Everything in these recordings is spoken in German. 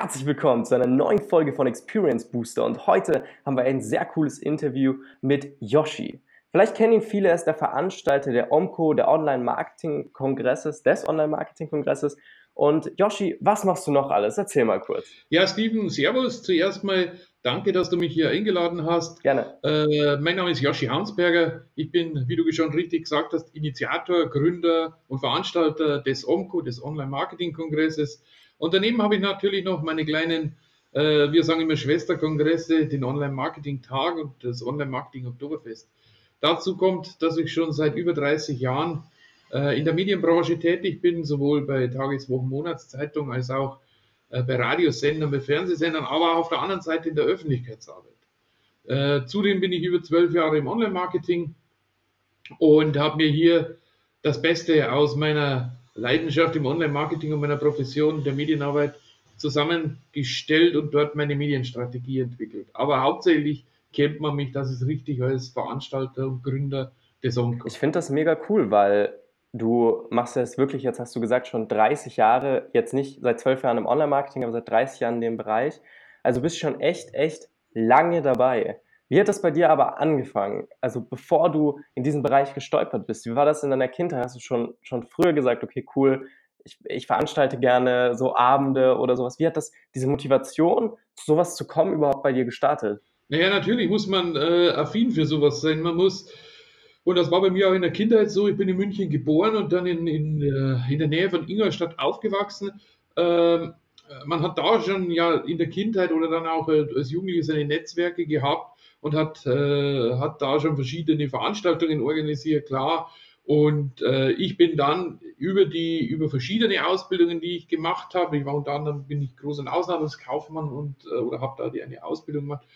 Herzlich willkommen zu einer neuen Folge von Experience Booster und heute haben wir ein sehr cooles Interview mit Yoshi. Vielleicht kennen ihn viele, er ist der Veranstalter der OMCO, der Online-Marketing-Kongresses, des Online-Marketing-Kongresses. Und Yoshi, was machst du noch alles? Erzähl mal kurz. Ja, Steven, Servus. Zuerst mal danke, dass du mich hier eingeladen hast. Gerne. Äh, mein Name ist Yoshi Hansberger. Ich bin, wie du schon richtig gesagt hast, Initiator, Gründer und Veranstalter des OMCO, des Online-Marketing-Kongresses. Und daneben habe ich natürlich noch meine kleinen, äh, wir sagen immer Schwesterkongresse, den Online-Marketing-Tag und das Online-Marketing-Oktoberfest. Dazu kommt, dass ich schon seit über 30 Jahren äh, in der Medienbranche tätig bin, sowohl bei Tages-, Wochen-, Monatszeitung als auch äh, bei Radiosendern, bei Fernsehsendern, aber auf der anderen Seite in der Öffentlichkeitsarbeit. Äh, zudem bin ich über zwölf Jahre im Online-Marketing und habe mir hier das Beste aus meiner Leidenschaft im Online-Marketing und meiner Profession der Medienarbeit zusammengestellt und dort meine Medienstrategie entwickelt. Aber hauptsächlich kennt man mich, das ist richtig, als Veranstalter und Gründer des Onco. Ich finde das mega cool, weil du machst es wirklich, jetzt hast du gesagt, schon 30 Jahre, jetzt nicht seit 12 Jahren im Online-Marketing, aber seit 30 Jahren in dem Bereich. Also bist schon echt, echt lange dabei. Wie hat das bei dir aber angefangen? Also bevor du in diesen Bereich gestolpert bist, wie war das in deiner Kindheit? Hast du schon, schon früher gesagt, okay, cool, ich, ich veranstalte gerne so Abende oder sowas. Wie hat das, diese Motivation, zu sowas zu kommen, überhaupt bei dir gestartet? Naja, natürlich muss man äh, affin für sowas sein. Man muss, und das war bei mir auch in der Kindheit so, ich bin in München geboren und dann in, in, äh, in der Nähe von Ingolstadt aufgewachsen. Ähm, man hat da schon ja in der Kindheit oder dann auch äh, als Jugendliche seine Netzwerke gehabt und hat, äh, hat da schon verschiedene Veranstaltungen organisiert, klar. Und äh, ich bin dann über die, über verschiedene Ausbildungen, die ich gemacht habe, ich war unter anderem, bin ich großer Auslandskaufmann und äh, oder habe da die, eine Ausbildung gemacht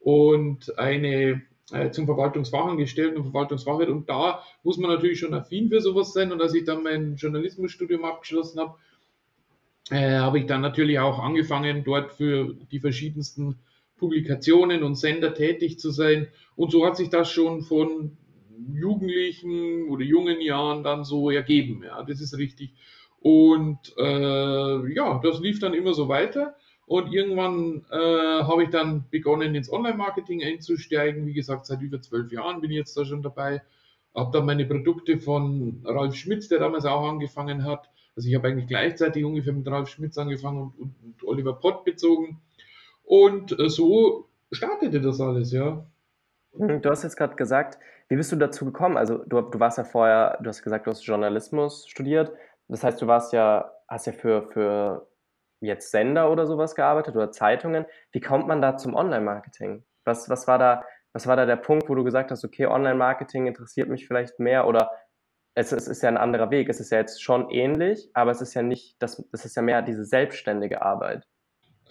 und eine äh, zum Verwaltungsfachangestellten und Verwaltungsfachwirt. Und da muss man natürlich schon affin für sowas sein. Und als ich dann mein Journalismusstudium abgeschlossen habe, äh, habe ich dann natürlich auch angefangen, dort für die verschiedensten Publikationen und Sender tätig zu sein. Und so hat sich das schon von jugendlichen oder jungen Jahren dann so ergeben. Ja, das ist richtig. Und äh, ja, das lief dann immer so weiter. Und irgendwann äh, habe ich dann begonnen, ins Online-Marketing einzusteigen. Wie gesagt, seit über zwölf Jahren bin ich jetzt da schon dabei. Habe dann meine Produkte von Ralf Schmitz, der damals auch angefangen hat. Also ich habe eigentlich gleichzeitig ungefähr mit Ralf Schmitz angefangen und, und, und Oliver Pott bezogen. Und äh, so startete das alles, ja. Hm, du hast jetzt gerade gesagt, wie bist du dazu gekommen? Also du, du warst ja vorher, du hast gesagt, du hast Journalismus studiert. Das heißt, du warst ja, hast ja für, für jetzt Sender oder sowas gearbeitet oder Zeitungen. Wie kommt man da zum Online-Marketing? Was, was, war da, was war da der Punkt, wo du gesagt hast, okay, Online-Marketing interessiert mich vielleicht mehr oder es, es, ist ja ein anderer Weg. Es ist ja jetzt schon ähnlich, aber es ist ja nicht, das, das ist ja mehr diese selbstständige Arbeit.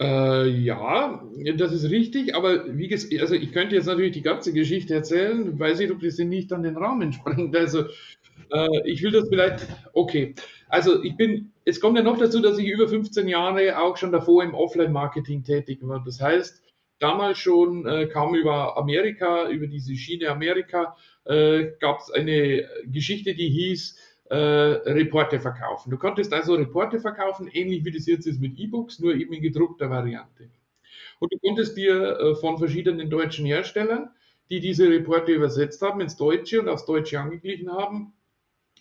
Äh, ja, das ist richtig, aber wie gesagt, also ich könnte jetzt natürlich die ganze Geschichte erzählen, weiß nicht, ob das nicht an den Rahmen sprengt. Also äh, ich will das vielleicht, okay. Also ich bin, es kommt ja noch dazu, dass ich über 15 Jahre auch schon davor im Offline-Marketing tätig war. Das heißt, damals schon äh, kam über Amerika, über diese Schiene Amerika, äh, gab es eine Geschichte, die hieß, äh, Reporte verkaufen. Du konntest also Reporte verkaufen, ähnlich wie das jetzt ist mit E-Books, nur eben in gedruckter Variante. Und du konntest dir äh, von verschiedenen deutschen Herstellern, die diese Reporte übersetzt haben ins Deutsche und aufs Deutsche angeglichen haben,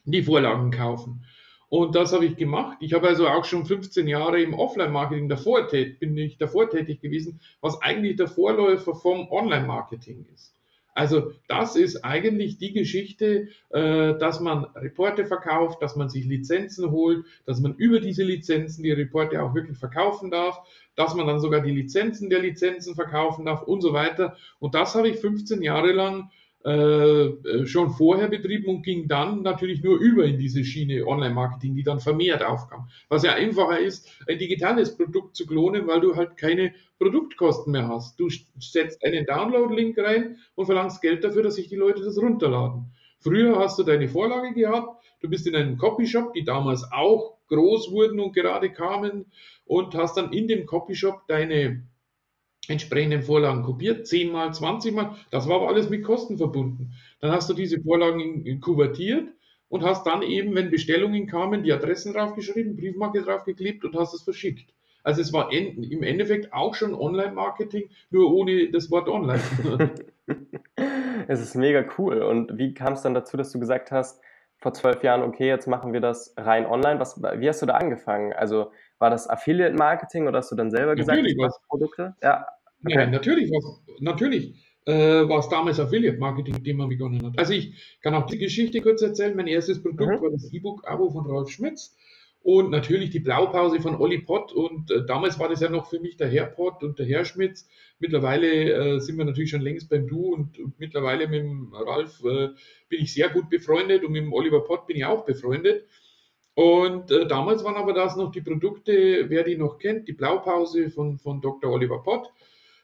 die Vorlagen kaufen. Und das habe ich gemacht. Ich habe also auch schon 15 Jahre im Offline-Marketing davor bin ich davor tätig gewesen, was eigentlich der Vorläufer vom Online-Marketing ist. Also das ist eigentlich die Geschichte, äh, dass man Reporte verkauft, dass man sich Lizenzen holt, dass man über diese Lizenzen die Reporte auch wirklich verkaufen darf, dass man dann sogar die Lizenzen der Lizenzen verkaufen darf und so weiter. Und das habe ich 15 Jahre lang äh, äh, schon vorher betrieben und ging dann natürlich nur über in diese Schiene Online-Marketing, die dann vermehrt aufkam. Was ja einfacher ist, ein digitales Produkt zu klonen, weil du halt keine Produktkosten mehr hast. Du setzt einen Download-Link rein und verlangst Geld dafür, dass sich die Leute das runterladen. Früher hast du deine Vorlage gehabt, du bist in einem Copyshop, die damals auch groß wurden und gerade kamen und hast dann in dem Copyshop deine entsprechenden Vorlagen kopiert, 10 mal, 20 mal, das war aber alles mit Kosten verbunden. Dann hast du diese Vorlagen kuvertiert und hast dann eben, wenn Bestellungen kamen, die Adressen draufgeschrieben, Briefmarke draufgeklebt und hast es verschickt. Also es war im Endeffekt auch schon Online-Marketing, nur ohne das Wort Online. es ist mega cool. Und wie kam es dann dazu, dass du gesagt hast, vor zwölf Jahren, okay, jetzt machen wir das rein online. Was, wie hast du da angefangen? Also war das Affiliate-Marketing oder hast du dann selber gesagt, natürlich was Produkte? Ja, okay. ja natürlich natürlich äh, war es damals Affiliate-Marketing, mit dem man begonnen hat. Also ich kann auch die Geschichte kurz erzählen. Mein erstes Produkt mhm. war das E-Book-Abo von Ralf Schmitz und natürlich die Blaupause von Olli Pott. Und äh, damals war das ja noch für mich der Herr Pott und der Herr Schmitz. Mittlerweile äh, sind wir natürlich schon längst beim Du und, und mittlerweile mit dem Ralf äh, bin ich sehr gut befreundet und mit dem Oliver Pott bin ich auch befreundet. Und äh, damals waren aber das noch die Produkte, wer die noch kennt, die Blaupause von, von Dr. Oliver Pott.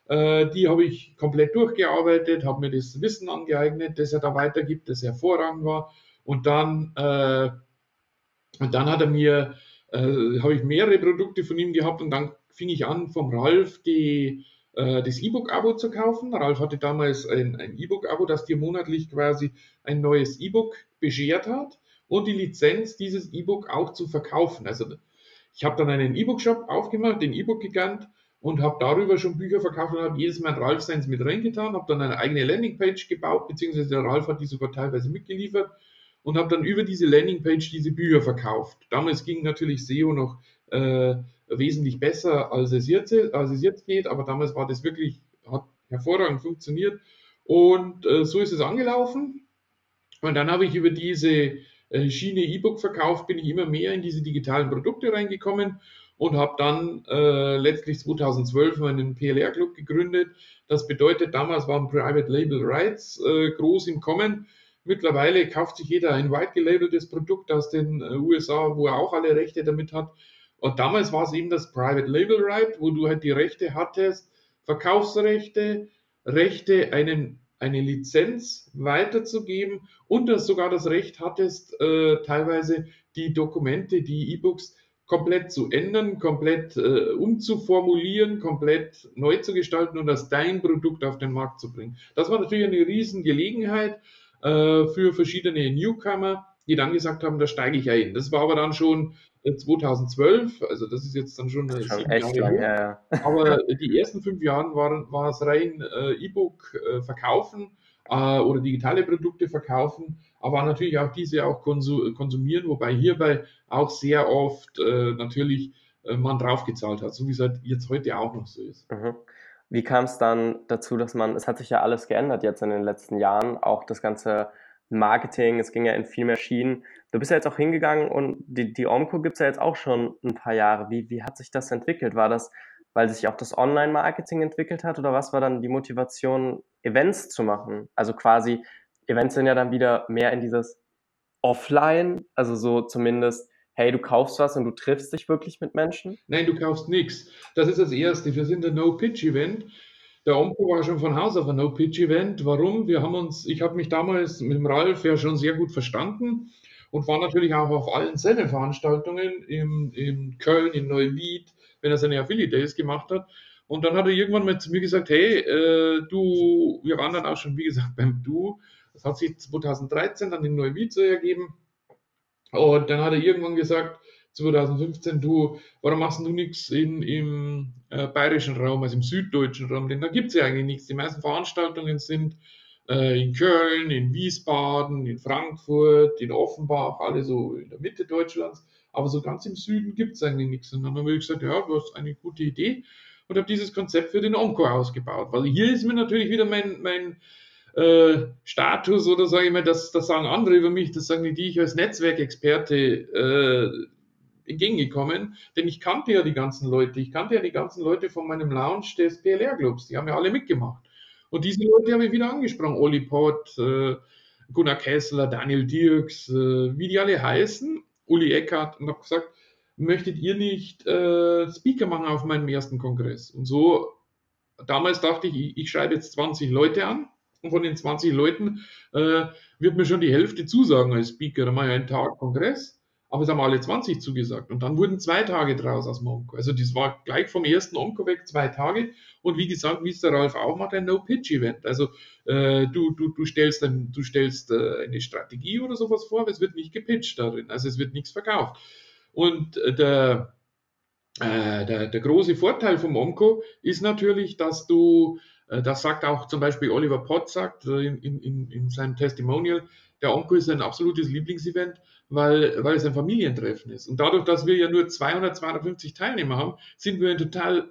Äh, die habe ich komplett durchgearbeitet, habe mir das Wissen angeeignet, das er da weitergibt, das hervorragend war. Und dann äh, und dann hat er mir, äh, habe ich mehrere Produkte von ihm gehabt und dann fing ich an, vom Ralf die, äh, das E-Book-Abo zu kaufen. Ralf hatte damals ein, ein E-Book-Abo, das dir monatlich quasi ein neues E-Book beschert hat und die Lizenz, dieses E-Book auch zu verkaufen. Also ich habe dann einen E-Book-Shop aufgemacht, den E-Book-Gigant und habe darüber schon Bücher verkauft und habe jedes Mal Ralf seins mit reingetan, habe dann eine eigene Landingpage gebaut, beziehungsweise der Ralf hat die sogar teilweise mitgeliefert und habe dann über diese Landingpage diese Bücher verkauft. Damals ging natürlich SEO noch äh, wesentlich besser, als es, jetzt, als es jetzt geht, aber damals war das wirklich, hat hervorragend funktioniert. Und äh, so ist es angelaufen. Und dann habe ich über diese äh, Schiene E-Book verkauft, bin ich immer mehr in diese digitalen Produkte reingekommen und habe dann äh, letztlich 2012 meinen PLR-Club gegründet. Das bedeutet, damals waren Private Label Rights äh, groß im Kommen. Mittlerweile kauft sich jeder ein white gelabeltes Produkt aus den äh, USA, wo er auch alle Rechte damit hat. Und damals war es eben das Private Label Right, wo du halt die Rechte hattest, Verkaufsrechte, Rechte, einen, eine Lizenz weiterzugeben und dass sogar das Recht hattest, äh, teilweise die Dokumente, die E-Books komplett zu ändern, komplett äh, umzuformulieren, komplett neu zu gestalten und als dein Produkt auf den Markt zu bringen. Das war natürlich eine riesen Gelegenheit äh, für verschiedene Newcomer, die dann gesagt haben, da steige ich ein. Das war aber dann schon 2012, äh, also das ist jetzt dann schon, schon echt Jahre lang, ja, ja. Aber die ersten fünf Jahre waren, war es rein äh, E-Book äh, verkaufen äh, oder digitale Produkte verkaufen, aber natürlich auch diese auch konsumieren, wobei hierbei auch sehr oft äh, natürlich man draufgezahlt hat, so wie es halt jetzt heute auch noch so ist. Mhm. Wie kam es dann dazu, dass man, es hat sich ja alles geändert jetzt in den letzten Jahren, auch das ganze Marketing, es ging ja in viel mehr Schienen. Du bist ja jetzt auch hingegangen und die, die Omco gibt es ja jetzt auch schon ein paar Jahre. Wie, wie hat sich das entwickelt? War das, weil sich auch das Online-Marketing entwickelt hat oder was war dann die Motivation, Events zu machen? Also quasi, Events sind ja dann wieder mehr in dieses Offline, also so zumindest hey, du kaufst was und du triffst dich wirklich mit Menschen? Nein, du kaufst nichts. Das ist das Erste. Wir sind ein No-Pitch-Event. Der Omco war schon von Haus auf ein No-Pitch-Event. Warum? Wir haben uns, ich habe mich damals mit dem Ralf ja schon sehr gut verstanden und war natürlich auch auf allen seinen Veranstaltungen in, in Köln, in Neuwied, wenn er seine Affiliate Days gemacht hat. Und dann hat er irgendwann mal zu mir gesagt, hey, äh, du, wir waren dann auch schon, wie gesagt, beim Du. Das hat sich 2013 dann in Neuwied ergeben. Und dann hat er irgendwann gesagt, 2015, du, warum machst du nichts in, im äh, bayerischen Raum, also im süddeutschen Raum? Denn da gibt es ja eigentlich nichts. Die meisten Veranstaltungen sind äh, in Köln, in Wiesbaden, in Frankfurt, in Offenbach, alle so in der Mitte Deutschlands. Aber so ganz im Süden gibt es eigentlich nichts. Und dann haben wir gesagt, ja, du hast eine gute Idee und habe dieses Konzept für den Onco ausgebaut. Weil hier ist mir natürlich wieder mein, mein äh, Status oder sage ich mal, das, das sagen andere über mich, das sagen die ich als Netzwerkexperte äh, entgegengekommen, denn ich kannte ja die ganzen Leute, ich kannte ja die ganzen Leute von meinem Lounge des PLR-Clubs, die haben ja alle mitgemacht. Und diese Leute habe ich wieder angesprochen, Olli Pott, äh, Gunnar Kessler, Daniel Dirks, äh, wie die alle heißen, Uli Eckert, und habe gesagt, möchtet ihr nicht äh, Speaker machen auf meinem ersten Kongress? Und so, damals dachte ich, ich, ich schreibe jetzt 20 Leute an, von den 20 Leuten äh, wird mir schon die Hälfte zusagen als Speaker. Da mache ich einen Tag Kongress, aber es haben alle 20 zugesagt. Und dann wurden zwei Tage draus aus dem Onko. Also das war gleich vom ersten Onko weg zwei Tage. Und wie gesagt, wie es der Ralf auch macht, ein No-Pitch-Event. Also äh, du, du, du stellst, ein, du stellst äh, eine Strategie oder sowas vor, aber es wird nicht gepitcht darin. Also es wird nichts verkauft. Und äh, der äh, der, der große Vorteil vom Omco ist natürlich, dass du, das sagt auch zum Beispiel Oliver Pott, sagt äh, in, in, in seinem Testimonial, der Omco ist ein absolutes Lieblingsevent, weil, weil es ein Familientreffen ist. Und dadurch, dass wir ja nur 200, 250 Teilnehmer haben, sind wir ein total,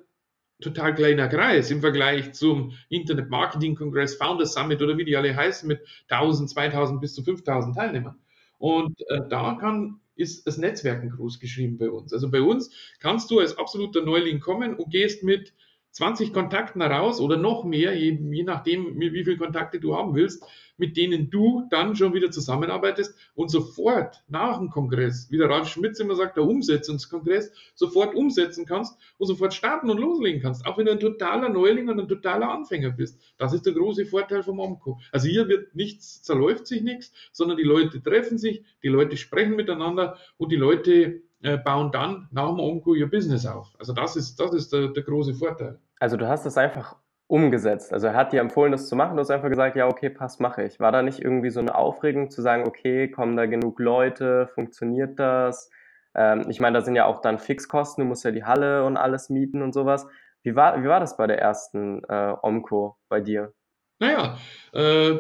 total kleiner Kreis im Vergleich zum Internet Marketing Kongress, Founders Summit oder wie die alle heißen, mit 1000, 2000 bis zu 5000 Teilnehmern. Und äh, da kann ist das Netzwerken groß geschrieben bei uns. Also bei uns kannst du als absoluter Neuling kommen und gehst mit 20 Kontakten heraus oder noch mehr, je, je nachdem, wie viele Kontakte du haben willst, mit denen du dann schon wieder zusammenarbeitest und sofort nach dem Kongress, wie der Ralf Schmitz immer sagt, der Umsetzungskongress, sofort umsetzen kannst und sofort starten und loslegen kannst, auch wenn du ein totaler Neuling und ein totaler Anfänger bist. Das ist der große Vorteil vom Omco. Also hier wird nichts, zerläuft sich nichts, sondern die Leute treffen sich, die Leute sprechen miteinander und die Leute äh, bauen dann nach dem Omco ihr Business auf. Also das ist, das ist der, der große Vorteil. Also du hast es einfach umgesetzt. Also er hat dir empfohlen, das zu machen. Du hast einfach gesagt, ja, okay, passt, mache ich. War da nicht irgendwie so eine Aufregung zu sagen, okay, kommen da genug Leute, funktioniert das? Ähm, ich meine, da sind ja auch dann Fixkosten, du musst ja die Halle und alles mieten und sowas. Wie war, wie war das bei der ersten äh, Omco bei dir? Naja, äh,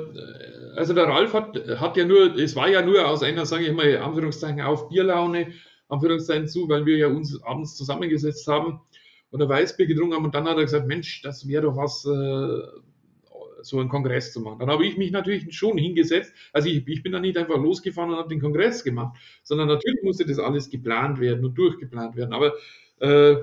also der Ralf hat, hat ja nur, es war ja nur aus einer, sage ich mal, Anführungszeichen auf Bierlaune, Anführungszeichen zu, weil wir ja uns abends zusammengesetzt haben oder Weißbier getrunken haben und dann hat er gesagt, Mensch, das wäre doch was, äh, so einen Kongress zu machen. Dann habe ich mich natürlich schon hingesetzt. Also ich, ich bin da nicht einfach losgefahren und habe den Kongress gemacht, sondern natürlich musste das alles geplant werden und durchgeplant werden. Aber äh,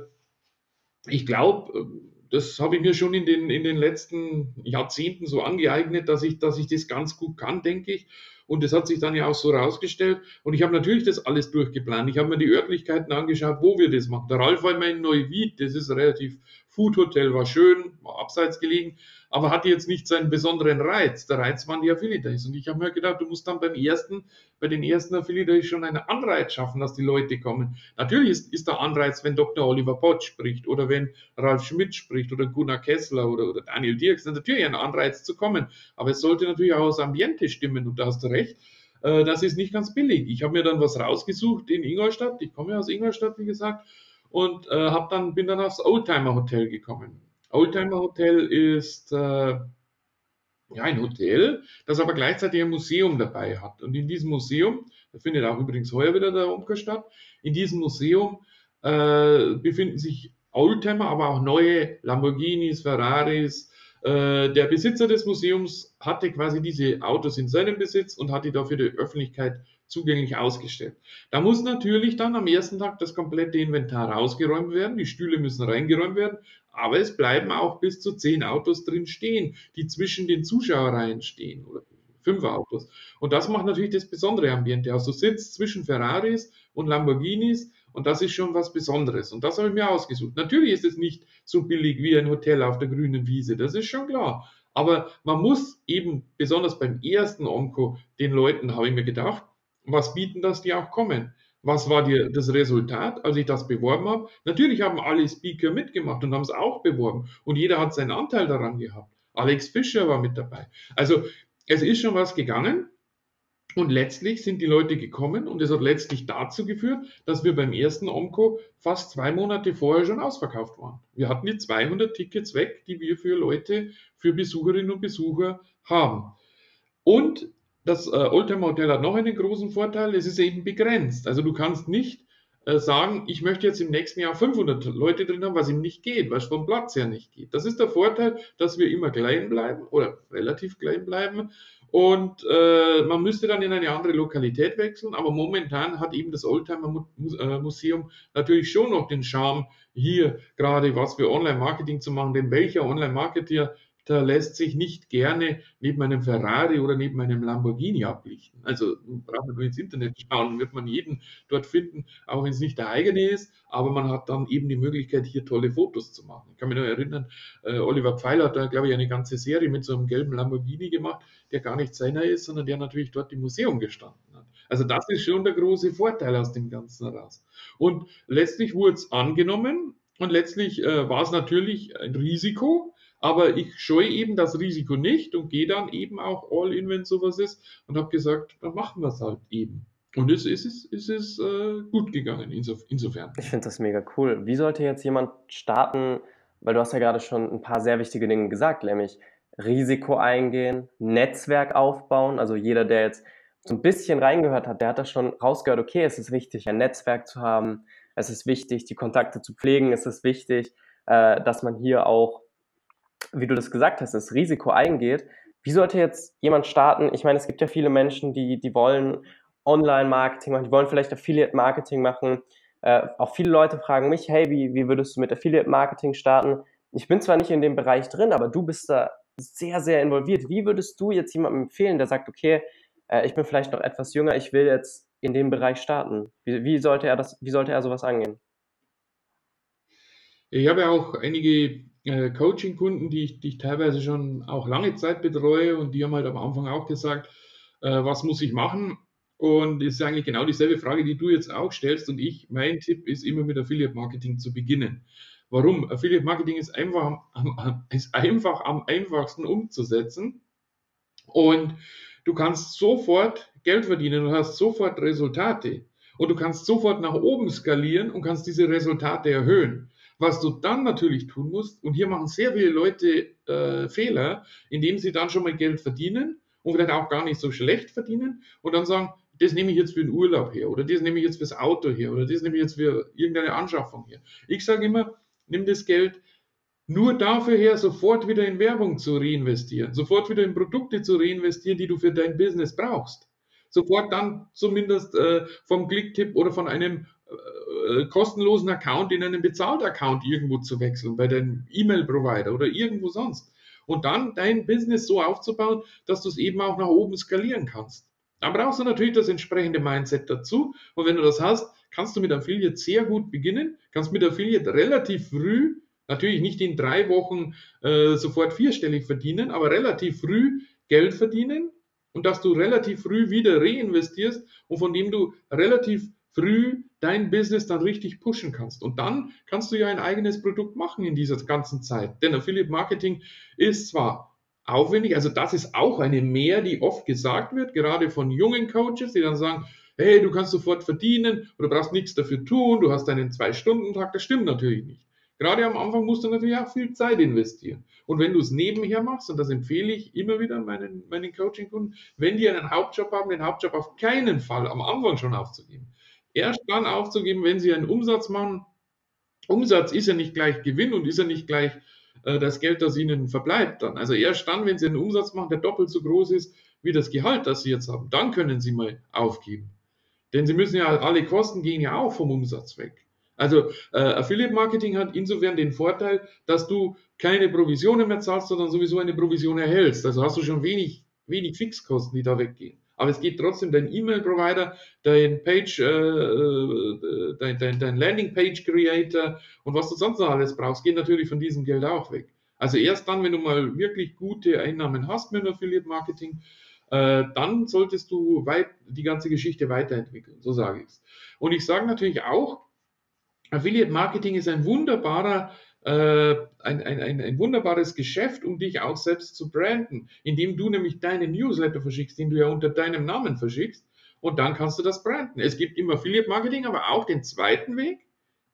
ich glaube, das habe ich mir schon in den, in den letzten Jahrzehnten so angeeignet, dass ich, dass ich das ganz gut kann, denke ich. Und das hat sich dann ja auch so rausgestellt. Und ich habe natürlich das alles durchgeplant. Ich habe mir die Örtlichkeiten angeschaut, wo wir das machen. Der Ralf war immer in Neuwied, das ist relativ Food Hotel, war schön, war abseits gelegen aber hatte jetzt nicht seinen besonderen Reiz. Der Reiz waren die Affiliate Days. Und ich habe mir gedacht, du musst dann beim ersten, bei den ersten Affiliate Days schon einen Anreiz schaffen, dass die Leute kommen. Natürlich ist, ist der Anreiz, wenn Dr. Oliver Pott spricht oder wenn Ralf Schmidt spricht oder Gunnar Kessler oder, oder Daniel Dirks, natürlich ein Anreiz zu kommen. Aber es sollte natürlich auch aus Ambiente stimmen und da hast du recht. Äh, das ist nicht ganz billig. Ich habe mir dann was rausgesucht in Ingolstadt. Ich komme ja aus Ingolstadt, wie gesagt, und äh, hab dann, bin dann aufs Oldtimer Hotel gekommen. Oldtimer Hotel ist äh, ja ein Hotel, das aber gleichzeitig ein Museum dabei hat. Und in diesem Museum, da findet auch übrigens heuer wieder der Umkehr statt, in diesem Museum äh, befinden sich Oldtimer, aber auch neue Lamborghinis, Ferraris. Äh, der Besitzer des Museums hatte quasi diese Autos in seinem Besitz und hat die da für die Öffentlichkeit zugänglich ausgestellt. Da muss natürlich dann am ersten Tag das komplette Inventar rausgeräumt werden, die Stühle müssen reingeräumt werden, aber es bleiben auch bis zu zehn Autos drin stehen, die zwischen den Zuschauerreihen stehen oder fünf Autos. Und das macht natürlich das besondere Ambiente aus. Du sitzt zwischen Ferraris und Lamborghinis und das ist schon was Besonderes. Und das habe ich mir ausgesucht. Natürlich ist es nicht so billig wie ein Hotel auf der grünen Wiese, das ist schon klar. Aber man muss eben, besonders beim ersten Onco, den Leuten, habe ich mir gedacht, was bieten, dass die auch kommen. Was war die, das Resultat, als ich das beworben habe? Natürlich haben alle Speaker mitgemacht und haben es auch beworben und jeder hat seinen Anteil daran gehabt. Alex Fischer war mit dabei. Also es ist schon was gegangen und letztlich sind die Leute gekommen und es hat letztlich dazu geführt, dass wir beim ersten Omco fast zwei Monate vorher schon ausverkauft waren. Wir hatten die 200 Tickets weg, die wir für Leute, für Besucherinnen und Besucher haben. Und das äh, Oldtimer Hotel hat noch einen großen Vorteil, es ist eben begrenzt. Also du kannst nicht äh, sagen, ich möchte jetzt im nächsten Jahr 500 Leute drin haben, was ihm nicht geht, was vom Platz her nicht geht. Das ist der Vorteil, dass wir immer klein bleiben oder relativ klein bleiben und äh, man müsste dann in eine andere Lokalität wechseln, aber momentan hat eben das Oldtimer äh, Museum natürlich schon noch den Charme, hier gerade was für Online-Marketing zu machen, denn welcher Online-Marketer da lässt sich nicht gerne neben einem Ferrari oder neben einem Lamborghini ablichten. Also braucht man nur ins Internet schauen, wird man jeden dort finden, auch wenn es nicht der eigene ist, aber man hat dann eben die Möglichkeit, hier tolle Fotos zu machen. Ich kann mich noch erinnern, äh, Oliver Pfeiler hat da, glaube ich, eine ganze Serie mit so einem gelben Lamborghini gemacht, der gar nicht seiner ist, sondern der natürlich dort im Museum gestanden hat. Also das ist schon der große Vorteil aus dem Ganzen heraus. Und letztlich wurde es angenommen und letztlich äh, war es natürlich ein Risiko, aber ich scheue eben das Risiko nicht und gehe dann eben auch all in, wenn sowas ist und habe gesagt, dann machen wir es halt eben. Und es ist, ist, ist, ist äh, gut gegangen, insofern. Ich finde das mega cool. Wie sollte jetzt jemand starten, weil du hast ja gerade schon ein paar sehr wichtige Dinge gesagt, nämlich Risiko eingehen, Netzwerk aufbauen. Also jeder, der jetzt so ein bisschen reingehört hat, der hat da schon rausgehört, okay, es ist wichtig, ein Netzwerk zu haben, es ist wichtig, die Kontakte zu pflegen, es ist wichtig, äh, dass man hier auch, wie du das gesagt hast, das Risiko eingeht. Wie sollte jetzt jemand starten? Ich meine, es gibt ja viele Menschen, die, die wollen Online-Marketing machen, die wollen vielleicht Affiliate-Marketing machen. Äh, auch viele Leute fragen mich, hey, wie, wie würdest du mit Affiliate-Marketing starten? Ich bin zwar nicht in dem Bereich drin, aber du bist da sehr, sehr involviert. Wie würdest du jetzt jemandem empfehlen, der sagt, okay, äh, ich bin vielleicht noch etwas jünger, ich will jetzt in dem Bereich starten? Wie, wie, sollte er das, wie sollte er sowas angehen? Ich habe ja auch einige äh, Coaching-Kunden, die ich, die ich teilweise schon auch lange Zeit betreue und die haben halt am Anfang auch gesagt, äh, was muss ich machen? Und es ist eigentlich genau dieselbe Frage, die du jetzt auch stellst. Und ich, mein Tipp ist immer mit Affiliate Marketing zu beginnen. Warum? Affiliate Marketing ist einfach, ist einfach am einfachsten umzusetzen. Und du kannst sofort Geld verdienen, du hast sofort Resultate. Und du kannst sofort nach oben skalieren und kannst diese Resultate erhöhen. Was du dann natürlich tun musst, und hier machen sehr viele Leute äh, Fehler, indem sie dann schon mal Geld verdienen und vielleicht auch gar nicht so schlecht verdienen und dann sagen, das nehme ich jetzt für den Urlaub her oder das nehme ich jetzt fürs Auto her oder das nehme ich jetzt für irgendeine Anschaffung her. Ich sage immer, nimm das Geld nur dafür her, sofort wieder in Werbung zu reinvestieren, sofort wieder in Produkte zu reinvestieren, die du für dein Business brauchst. Sofort dann zumindest äh, vom Klicktipp oder von einem äh, kostenlosen Account in einen bezahlten Account irgendwo zu wechseln, bei deinem E-Mail-Provider oder irgendwo sonst. Und dann dein Business so aufzubauen, dass du es eben auch nach oben skalieren kannst. Da brauchst du natürlich das entsprechende Mindset dazu. Und wenn du das hast, kannst du mit Affiliate sehr gut beginnen, kannst mit Affiliate relativ früh, natürlich nicht in drei Wochen äh, sofort vierstellig verdienen, aber relativ früh Geld verdienen und dass du relativ früh wieder reinvestierst und von dem du relativ früh dein Business dann richtig pushen kannst. Und dann kannst du ja ein eigenes Produkt machen in dieser ganzen Zeit. Denn Affiliate Marketing ist zwar aufwendig. Also das ist auch eine Mehr, die oft gesagt wird, gerade von jungen Coaches, die dann sagen, hey, du kannst sofort verdienen oder brauchst nichts dafür tun, du hast einen Zwei-Stunden-Tag. Das stimmt natürlich nicht. Gerade am Anfang musst du natürlich auch viel Zeit investieren. Und wenn du es nebenher machst, und das empfehle ich immer wieder meinen, meinen Coaching-Kunden, wenn die einen Hauptjob haben, den Hauptjob auf keinen Fall am Anfang schon aufzugeben. Erst dann aufzugeben, wenn sie einen Umsatz machen. Umsatz ist ja nicht gleich Gewinn und ist ja nicht gleich äh, das Geld, das ihnen verbleibt dann. Also erst dann, wenn sie einen Umsatz machen, der doppelt so groß ist wie das Gehalt, das sie jetzt haben, dann können sie mal aufgeben. Denn sie müssen ja, alle Kosten gehen ja auch vom Umsatz weg. Also äh, Affiliate Marketing hat insofern den Vorteil, dass du keine Provisionen mehr zahlst, sondern sowieso eine Provision erhältst. Also hast du schon wenig, wenig Fixkosten, die da weggehen. Aber es geht trotzdem dein E-Mail-Provider, dein Page, äh, äh, dein, dein, dein Landing-Page-Creator und was du sonst noch alles brauchst, geht natürlich von diesem Geld auch weg. Also erst dann, wenn du mal wirklich gute Einnahmen hast mit Affiliate-Marketing, äh, dann solltest du weit, die ganze Geschichte weiterentwickeln, so sage ich es. Und ich sage natürlich auch, Affiliate-Marketing ist ein wunderbarer äh, ein, ein, ein, ein wunderbares Geschäft, um dich auch selbst zu branden, indem du nämlich deine Newsletter verschickst, den du ja unter deinem Namen verschickst und dann kannst du das branden. Es gibt immer Affiliate Marketing, aber auch den zweiten Weg.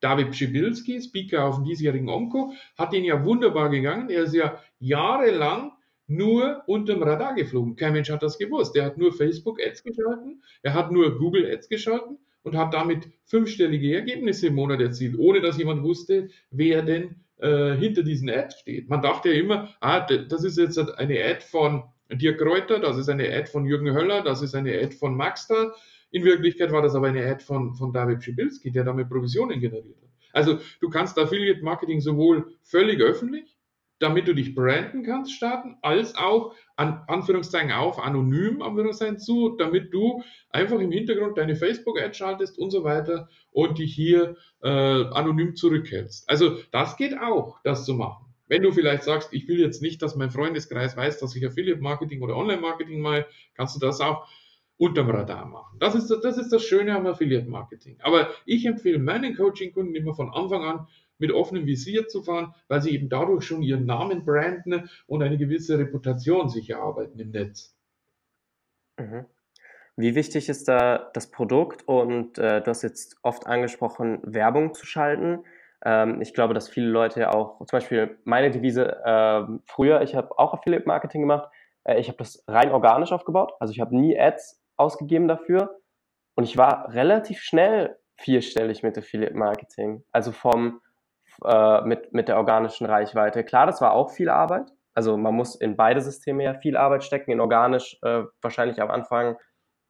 David Pschibilski, Speaker auf dem diesjährigen Omco, hat den ja wunderbar gegangen. Er ist ja jahrelang nur unterm Radar geflogen. Kein Mensch hat das gewusst. Er hat nur Facebook-Ads geschalten, er hat nur Google-Ads geschalten und hat damit fünfstellige Ergebnisse im Monat erzielt, ohne dass jemand wusste, wer denn äh, hinter diesen Ads steht. Man dachte ja immer, ah, das ist jetzt eine Ad von Dirk Kräuter, das ist eine Ad von Jürgen Höller, das ist eine Ad von Maxter. In Wirklichkeit war das aber eine Ad von, von David Schibilski, der damit Provisionen generiert hat. Also du kannst Affiliate Marketing sowohl völlig öffentlich damit du dich branden kannst, starten, als auch an Anführungszeichen auf anonym Anführungszeichen zu, damit du einfach im Hintergrund deine Facebook-Ad schaltest und so weiter und dich hier äh, anonym zurückhältst. Also das geht auch, das zu machen. Wenn du vielleicht sagst, ich will jetzt nicht, dass mein Freundeskreis weiß, dass ich Affiliate-Marketing oder Online-Marketing mache, kannst du das auch unterm Radar machen. Das ist, das ist das Schöne am Affiliate-Marketing. Aber ich empfehle meinen Coaching-Kunden immer von Anfang an, mit offenem Visier zu fahren, weil sie eben dadurch schon ihren Namen branden und eine gewisse Reputation sich erarbeiten im Netz. Mhm. Wie wichtig ist da das Produkt? Und äh, du hast jetzt oft angesprochen, Werbung zu schalten. Ähm, ich glaube, dass viele Leute auch, zum Beispiel meine Devise äh, früher, ich habe auch Affiliate Marketing gemacht. Äh, ich habe das rein organisch aufgebaut. Also ich habe nie Ads ausgegeben dafür. Und ich war relativ schnell vierstellig mit Affiliate Marketing. Also vom, äh, mit, mit der organischen Reichweite. Klar, das war auch viel Arbeit. Also man muss in beide Systeme ja viel Arbeit stecken. In organisch äh, wahrscheinlich am Anfang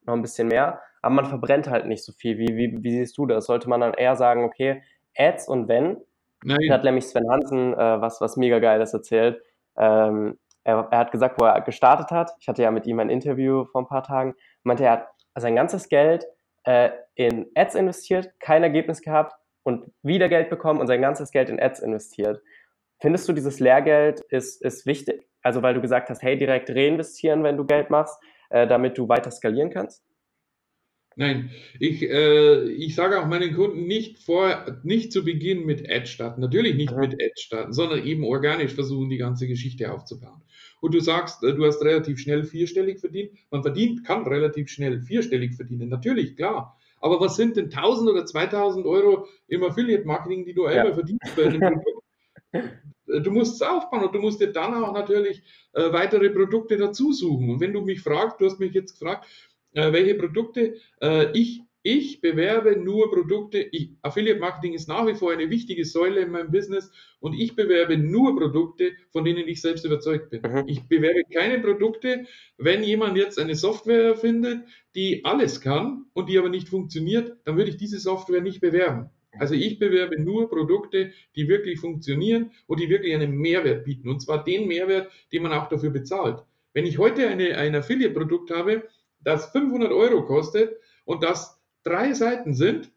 noch ein bisschen mehr. Aber man verbrennt halt nicht so viel. Wie, wie, wie siehst du das? Sollte man dann eher sagen, okay, Ads und wenn? Nein. Da hat nämlich Sven Hansen äh, was, was mega Geiles erzählt. Ähm, er, er, hat gesagt, wo er gestartet hat, ich hatte ja mit ihm ein Interview vor ein paar Tagen, meinte, er hat sein ganzes Geld äh, in Ads investiert, kein Ergebnis gehabt und wieder Geld bekommen und sein ganzes Geld in Ads investiert. Findest du, dieses Lehrgeld ist, ist wichtig? Also weil du gesagt hast, hey, direkt reinvestieren, wenn du Geld machst, äh, damit du weiter skalieren kannst? Nein, ich, äh, ich sage auch meinen Kunden nicht vor, nicht zu Beginn mit Ad starten. Natürlich nicht mhm. mit Ad starten, sondern eben organisch versuchen, die ganze Geschichte aufzubauen. Und du sagst, äh, du hast relativ schnell vierstellig verdient. Man verdient, kann relativ schnell vierstellig verdienen. Natürlich, klar. Aber was sind denn 1000 oder 2000 Euro im Affiliate Marketing, die du ja. einmal verdienst bei einem Produkt? Du musst es aufbauen und du musst dir dann auch natürlich äh, weitere Produkte dazu suchen. Und wenn du mich fragst, du hast mich jetzt gefragt, äh, welche Produkte. Äh, ich, ich bewerbe nur Produkte. Ich, Affiliate Marketing ist nach wie vor eine wichtige Säule in meinem Business und ich bewerbe nur Produkte, von denen ich selbst überzeugt bin. Mhm. Ich bewerbe keine Produkte, wenn jemand jetzt eine Software findet, die alles kann und die aber nicht funktioniert, dann würde ich diese Software nicht bewerben. Also ich bewerbe nur Produkte, die wirklich funktionieren und die wirklich einen Mehrwert bieten. Und zwar den Mehrwert, den man auch dafür bezahlt. Wenn ich heute eine, ein Affiliate-Produkt habe, das 500 Euro kostet und das drei Seiten sind,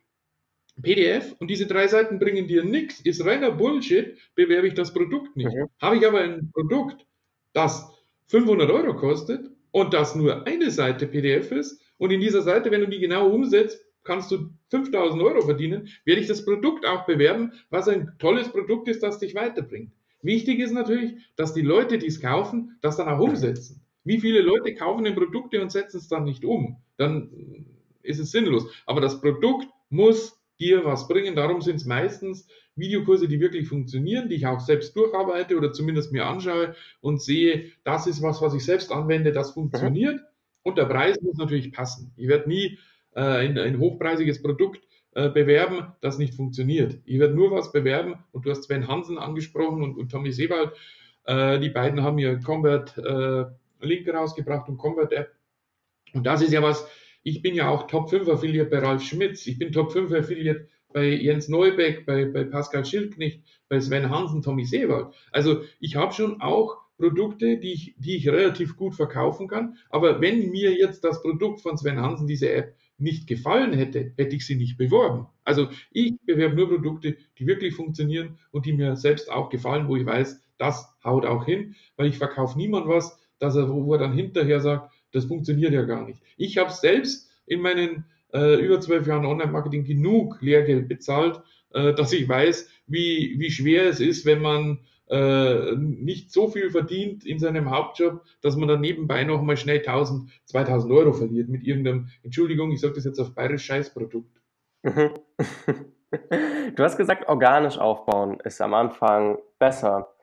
PDF, und diese drei Seiten bringen dir nichts, ist reiner Bullshit, bewerbe ich das Produkt nicht. Mhm. Habe ich aber ein Produkt, das 500 Euro kostet und das nur eine Seite PDF ist und in dieser Seite, wenn du die genau umsetzt, kannst du 5000 Euro verdienen, werde ich das Produkt auch bewerben, was ein tolles Produkt ist, das dich weiterbringt. Wichtig ist natürlich, dass die Leute, die es kaufen, das dann auch umsetzen. Wie viele Leute kaufen denn Produkte und setzen es dann nicht um? Dann ist es sinnlos. Aber das Produkt muss dir was bringen. Darum sind es meistens Videokurse, die wirklich funktionieren, die ich auch selbst durcharbeite oder zumindest mir anschaue und sehe, das ist was, was ich selbst anwende, das funktioniert. Und der Preis muss natürlich passen. Ich werde nie äh, ein, ein, hochpreisiges Produkt äh, bewerben, das nicht funktioniert. Ich werde nur was bewerben und du hast Sven Hansen angesprochen und, und Tommy Sebald. Äh, die beiden haben ihr Convert äh, Link rausgebracht und Convert App. Und das ist ja was, ich bin ja auch Top 5 Affiliate bei Ralf Schmitz, ich bin Top 5 Affiliate bei Jens Neubeck, bei, bei Pascal Schildknecht, bei Sven Hansen, Tommy Seewald. Also ich habe schon auch Produkte, die ich, die ich relativ gut verkaufen kann. Aber wenn mir jetzt das Produkt von Sven Hansen, diese App, nicht gefallen hätte, hätte ich sie nicht beworben. Also ich bewerbe nur Produkte, die wirklich funktionieren und die mir selbst auch gefallen, wo ich weiß, das haut auch hin, weil ich verkaufe niemand was, dass er, wo er dann hinterher sagt, das funktioniert ja gar nicht. Ich habe selbst in meinen äh, über zwölf Jahren Online-Marketing genug Lehrgeld bezahlt, äh, dass ich weiß, wie, wie schwer es ist, wenn man äh, nicht so viel verdient in seinem Hauptjob, dass man dann nebenbei noch mal schnell 1000, 2000 Euro verliert mit irgendeinem, Entschuldigung, ich sage das jetzt auf bayerisch Scheißprodukt. du hast gesagt, organisch aufbauen ist am Anfang besser.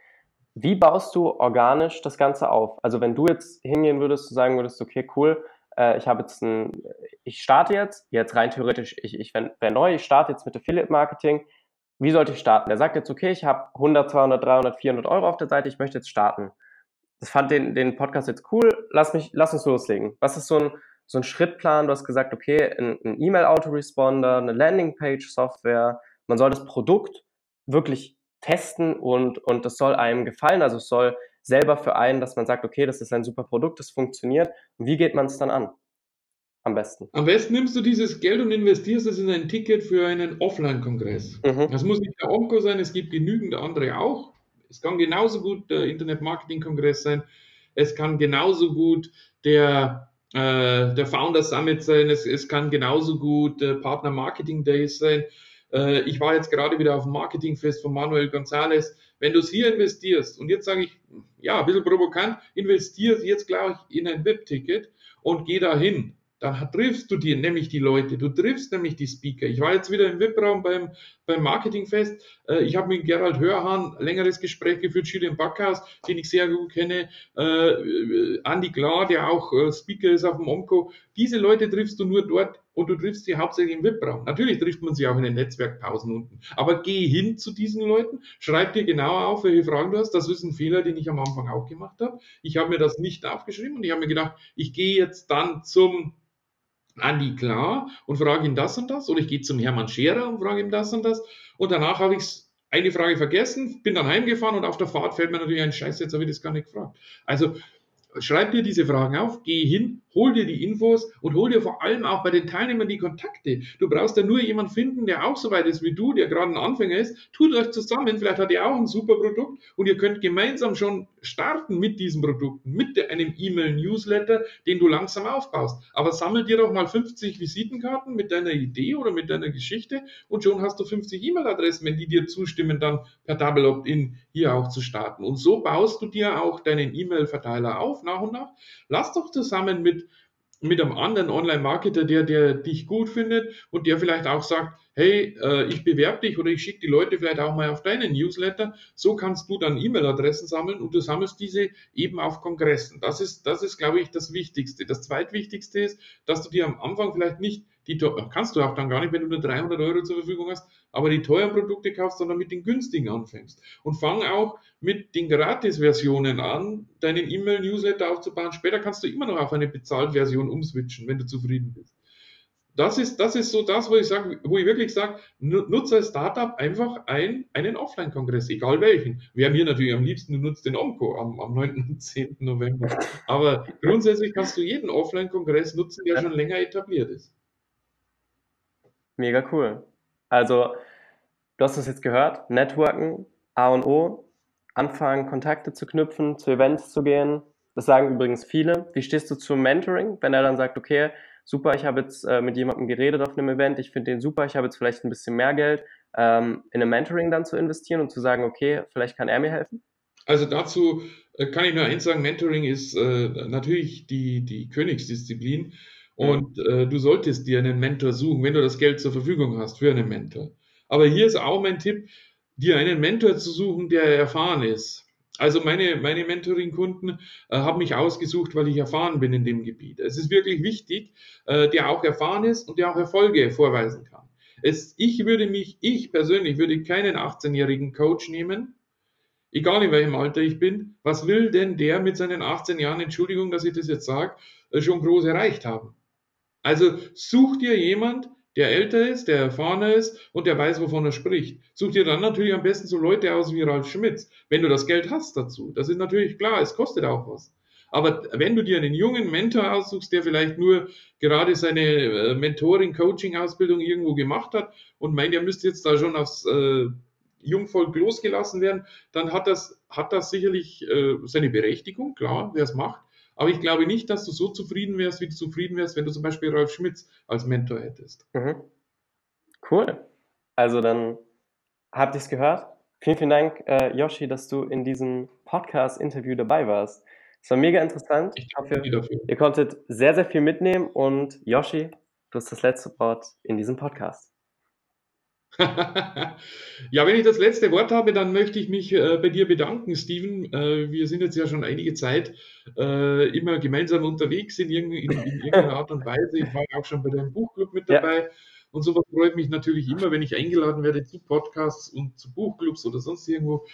Wie baust du organisch das Ganze auf? Also wenn du jetzt hingehen würdest, du sagen würdest, okay, cool, äh, ich habe jetzt ein, ich starte jetzt, jetzt rein theoretisch, ich, ich wäre neu, ich starte jetzt mit Affiliate Marketing. Wie sollte ich starten? Der sagt jetzt, okay, ich habe 100, 200, 300, 400 Euro auf der Seite, ich möchte jetzt starten. Das fand den, den Podcast jetzt cool, lass mich, lass uns loslegen. Was ist so ein, so ein Schrittplan? Du hast gesagt, okay, ein, ein E-Mail-Autoresponder, eine Landingpage-Software, man soll das Produkt wirklich testen und, und das soll einem gefallen. Also es soll selber für einen, dass man sagt, okay, das ist ein super Produkt, das funktioniert. Und wie geht man es dann an? Am besten. Am besten nimmst du dieses Geld und investierst es in ein Ticket für einen Offline-Kongress. Mhm. Das muss nicht der Onco sein, es gibt genügend andere auch. Es kann genauso gut der Internet-Marketing-Kongress sein. Es kann genauso gut der, äh, der Founder Summit sein. Es, es kann genauso gut der Partner Marketing Days sein. Äh, ich war jetzt gerade wieder auf dem Marketingfest von Manuel González. Wenn du es hier investierst, und jetzt sage ich, ja, ein bisschen provokant, investiere jetzt gleich in ein VIP-Ticket und geh dahin. dann triffst du dir nämlich die Leute, du triffst nämlich die Speaker. Ich war jetzt wieder im VIP-Raum beim, beim Marketingfest. Äh, ich habe mit Gerald Hörhahn längeres Gespräch geführt, Julian Backhaus, den ich sehr gut kenne, äh, Andy Klar, der auch äh, Speaker ist auf dem Omco. Diese Leute triffst du nur dort und du triffst sie hauptsächlich im VIP-Raum. Natürlich trifft man sie auch in den Netzwerkpausen unten. Aber geh hin zu diesen Leuten, schreib dir genauer auf, welche Fragen du hast. Das ist ein Fehler, den ich am Anfang auch gemacht habe. Ich habe mir das nicht aufgeschrieben und ich habe mir gedacht, ich gehe jetzt dann zum Andi Klar und frage ihn das und das. Oder ich gehe zum Hermann Scherer und frage ihm das und das. Und danach habe ich eine Frage vergessen, bin dann heimgefahren und auf der Fahrt fällt mir natürlich ein Scheiß, jetzt habe ich das gar nicht gefragt. Also schreib dir diese Fragen auf, geh hin, hol dir die Infos und hol dir vor allem auch bei den Teilnehmern die Kontakte. Du brauchst ja nur jemanden finden, der auch so weit ist wie du, der gerade ein Anfänger ist. Tut euch zusammen, vielleicht hat er auch ein super Produkt und ihr könnt gemeinsam schon starten mit diesen Produkten, mit einem E-Mail-Newsletter, den du langsam aufbaust. Aber sammel dir doch mal 50 Visitenkarten mit deiner Idee oder mit deiner Geschichte und schon hast du 50 E-Mail-Adressen, wenn die dir zustimmen, dann per Double Opt-in hier auch zu starten. Und so baust du dir auch deinen E-Mail-Verteiler auf, nach und nach. Lass doch zusammen mit mit einem anderen Online-Marketer, der, der dich gut findet und der vielleicht auch sagt, hey, äh, ich bewerbe dich oder ich schicke die Leute vielleicht auch mal auf deinen Newsletter. So kannst du dann E-Mail-Adressen sammeln und du sammelst diese eben auf Kongressen. Das ist, das ist, glaube ich, das Wichtigste. Das zweitwichtigste ist, dass du dir am Anfang vielleicht nicht die kannst du auch dann gar nicht, wenn du nur 300 Euro zur Verfügung hast, aber die teuren Produkte kaufst, sondern mit den günstigen anfängst. Und fang auch mit den Gratis-Versionen an, deinen E-Mail-Newsletter aufzubauen. Später kannst du immer noch auf eine Bezahlversion umswitchen, wenn du zufrieden bist. Das ist, das ist so das, wo ich sage, wo ich wirklich sage, nutze als Startup einfach ein, einen Offline-Kongress, egal welchen. Wäre mir natürlich am liebsten, du nutzt den OMCO am, am 9. und 10. November. Aber grundsätzlich kannst du jeden Offline-Kongress nutzen, der schon länger etabliert ist. Mega cool. Also, du hast es jetzt gehört, Networken, A und O, anfangen, Kontakte zu knüpfen, zu Events zu gehen. Das sagen übrigens viele. Wie stehst du zum Mentoring, wenn er dann sagt, okay, super, ich habe jetzt äh, mit jemandem geredet auf einem Event, ich finde den super, ich habe jetzt vielleicht ein bisschen mehr Geld, ähm, in ein Mentoring dann zu investieren und zu sagen, okay, vielleicht kann er mir helfen? Also dazu äh, kann ich nur eins sagen, Mentoring ist äh, natürlich die, die Königsdisziplin. Und äh, du solltest dir einen Mentor suchen, wenn du das Geld zur Verfügung hast für einen Mentor. Aber hier ist auch mein Tipp, dir einen Mentor zu suchen, der erfahren ist. Also meine, meine Mentoring-Kunden äh, haben mich ausgesucht, weil ich erfahren bin in dem Gebiet. Es ist wirklich wichtig, äh, der auch erfahren ist und der auch Erfolge vorweisen kann. Es, ich würde mich, ich persönlich würde keinen 18-jährigen Coach nehmen, egal in welchem Alter ich bin. Was will denn der mit seinen 18 Jahren, Entschuldigung, dass ich das jetzt sage, äh, schon groß erreicht haben? Also such dir jemand, der älter ist, der erfahrener ist und der weiß, wovon er spricht. Such dir dann natürlich am besten so Leute aus wie Ralf Schmitz, wenn du das Geld hast dazu. Das ist natürlich klar, es kostet auch was. Aber wenn du dir einen jungen Mentor aussuchst, der vielleicht nur gerade seine äh, Mentoring-Coaching-Ausbildung irgendwo gemacht hat und meint, er müsste jetzt da schon aufs äh, Jungvolk losgelassen werden, dann hat das, hat das sicherlich äh, seine Berechtigung, klar, wer es macht. Aber ich glaube nicht, dass du so zufrieden wärst, wie du zufrieden wärst, wenn du zum Beispiel Ralf Schmitz als Mentor hättest. Mhm. Cool. Also dann habt ihr es gehört. Vielen, vielen Dank, äh, Yoshi, dass du in diesem Podcast-Interview dabei warst. Es war mega interessant. Ich hoffe, ihr konntet sehr, sehr viel mitnehmen und Yoshi, du hast das letzte Wort in diesem Podcast. ja, wenn ich das letzte Wort habe, dann möchte ich mich äh, bei dir bedanken, Steven. Äh, wir sind jetzt ja schon einige Zeit äh, immer gemeinsam unterwegs in, irg in, in, irgendeiner Art und Weise. Ich war auch schon bei deinem Buchclub mit dabei. Ja. Und sowas freut mich natürlich immer, wenn ich eingeladen werde zu Podcasts und zu Buchclubs oder sonst irgendwo.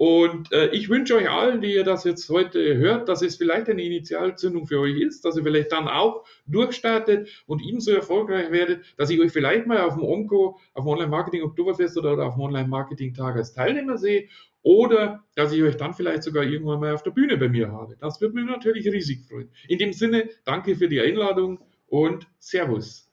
Und äh, ich wünsche euch allen, die ihr das jetzt heute hört, dass es vielleicht eine Initialzündung für euch ist, dass ihr vielleicht dann auch durchstartet und ebenso erfolgreich werdet, dass ich euch vielleicht mal auf dem OMCO, auf dem Online-Marketing Oktoberfest oder, oder auf dem Online-Marketing-Tag als Teilnehmer sehe oder dass ich euch dann vielleicht sogar irgendwann mal auf der Bühne bei mir habe. Das würde mich natürlich riesig freuen. In dem Sinne, danke für die Einladung und Servus.